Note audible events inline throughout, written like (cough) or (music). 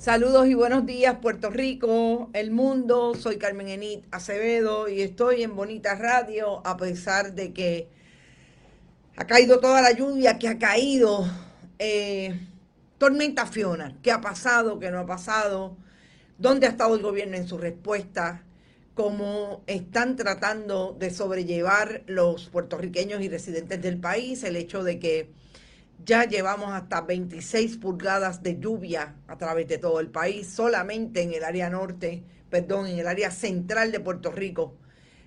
Saludos y buenos días, Puerto Rico, el mundo. Soy Carmen Enit Acevedo y estoy en Bonita Radio a pesar de que ha caído toda la lluvia que ha caído. Eh, tormenta Fiona, ¿qué ha pasado? ¿Qué no ha pasado? ¿Dónde ha estado el gobierno en su respuesta? ¿Cómo están tratando de sobrellevar los puertorriqueños y residentes del país el hecho de que ya llevamos hasta 26 pulgadas de lluvia a través de todo el país, solamente en el área norte, perdón, en el área central de Puerto Rico.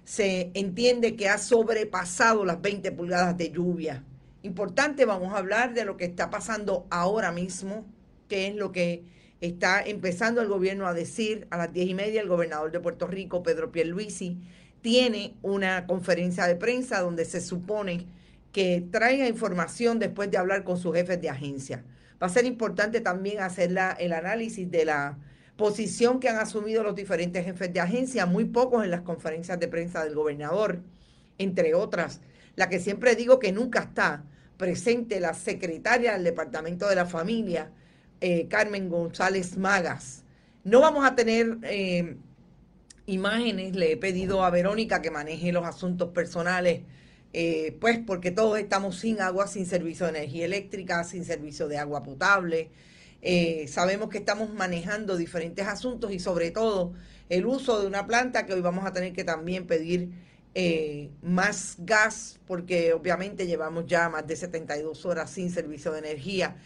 Se entiende que ha sobrepasado las 20 pulgadas de lluvia. Importante, vamos a hablar de lo que está pasando ahora mismo, que es lo que está empezando el gobierno a decir a las 10 y media. El gobernador de Puerto Rico, Pedro Pierluisi, tiene una conferencia de prensa donde se supone que traiga información después de hablar con sus jefes de agencia. Va a ser importante también hacer el análisis de la posición que han asumido los diferentes jefes de agencia, muy pocos en las conferencias de prensa del gobernador, entre otras, la que siempre digo que nunca está presente la secretaria del Departamento de la Familia, eh, Carmen González Magas. No vamos a tener eh, imágenes, le he pedido a Verónica que maneje los asuntos personales eh, pues porque todos estamos sin agua, sin servicio de energía eléctrica, sin servicio de agua potable. Eh, sabemos que estamos manejando diferentes asuntos y sobre todo el uso de una planta que hoy vamos a tener que también pedir eh, más gas porque obviamente llevamos ya más de 72 horas sin servicio de energía.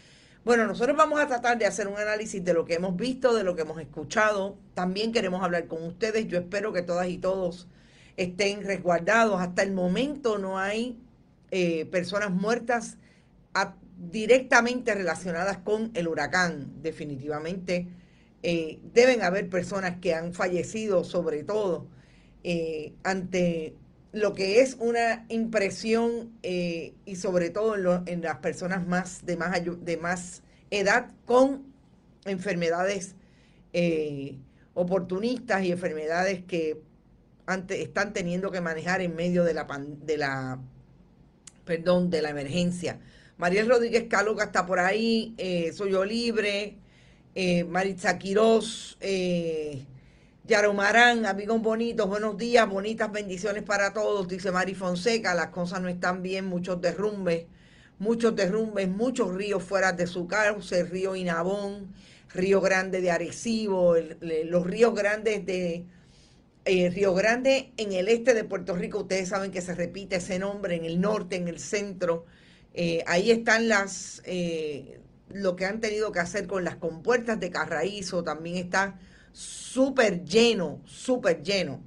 Bueno, nosotros vamos a tratar de hacer un análisis de lo que hemos visto, de lo que hemos escuchado. También queremos hablar con ustedes. Yo espero que todas y todos estén resguardados. Hasta el momento no hay eh, personas muertas directamente relacionadas con el huracán. Definitivamente eh, deben haber personas que han fallecido, sobre todo eh, ante lo que es una impresión y sobre todo en, en, las personas más de más de más edad con enfermedades oportunistas y enfermedades que están teniendo que manejar en medio de la, de la, perdón, de la emergencia. Mariel Rodríguez Cáloga está por ahí, eh, Soy yo libre, eh, Maritza Quirós, eh, Yaromarán, amigos bonitos, buenos días, bonitas bendiciones para todos, dice Mari Fonseca, las cosas no están bien, muchos derrumbes, muchos derrumbes, muchos ríos fuera de su cauce, río Inabón, Río Grande de Arecibo, los ríos grandes de eh, Río Grande en el este de Puerto Rico, ustedes saben que se repite ese nombre, en el norte, en el centro, eh, ahí están las, eh, lo que han tenido que hacer con las compuertas de Carraízo, también está súper lleno, súper lleno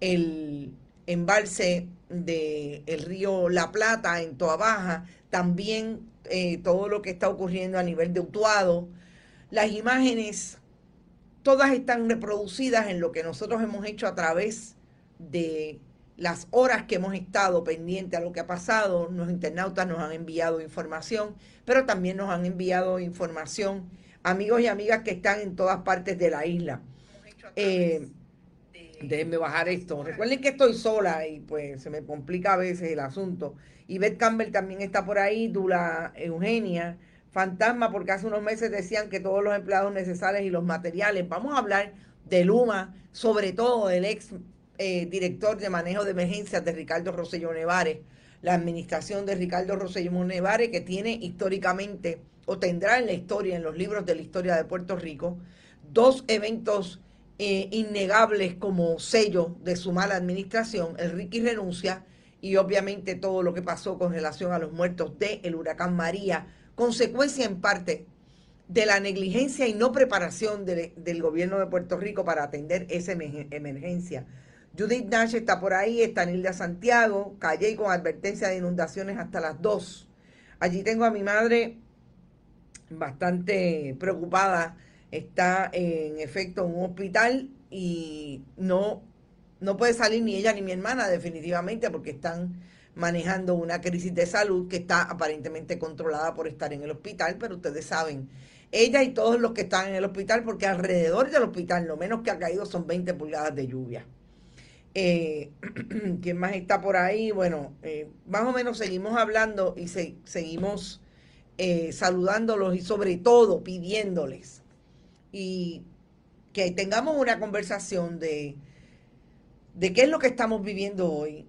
el embalse del río La Plata en Toa Baja, también todo lo que está ocurriendo a nivel de Utuado, las imágenes todas están reproducidas en lo que nosotros hemos hecho a través de las horas que hemos estado pendientes a lo que ha pasado. Los internautas nos han enviado información, pero también nos han enviado información amigos y amigas que están en todas partes de la isla. Eh, déjenme bajar esto. Recuerden que estoy sola y pues se me complica a veces el asunto. Y Beth Campbell también está por ahí, Dula Eugenia fantasma porque hace unos meses decían que todos los empleados necesarios y los materiales. Vamos a hablar de Luma, sobre todo del ex eh, director de manejo de emergencias de Ricardo Rosselló Nevares, la administración de Ricardo Rosselló Nevares, que tiene históricamente o tendrá en la historia, en los libros de la historia de Puerto Rico, dos eventos eh, innegables como sello de su mala administración, el Ricky renuncia y obviamente todo lo que pasó con relación a los muertos del el huracán María consecuencia en parte de la negligencia y no preparación del gobierno de Puerto Rico para atender esa emergencia. Judith Nash está por ahí, está Nilda Santiago, Calle con advertencia de inundaciones hasta las 2. Allí tengo a mi madre bastante preocupada, está en efecto en un hospital y no, no puede salir ni ella ni mi hermana definitivamente porque están manejando una crisis de salud que está aparentemente controlada por estar en el hospital, pero ustedes saben, ella y todos los que están en el hospital, porque alrededor del hospital lo menos que ha caído son 20 pulgadas de lluvia. Eh, (clears throat) ¿Quién más está por ahí? Bueno, eh, más o menos seguimos hablando y seguimos eh, saludándolos y sobre todo pidiéndoles y que tengamos una conversación de, de qué es lo que estamos viviendo hoy.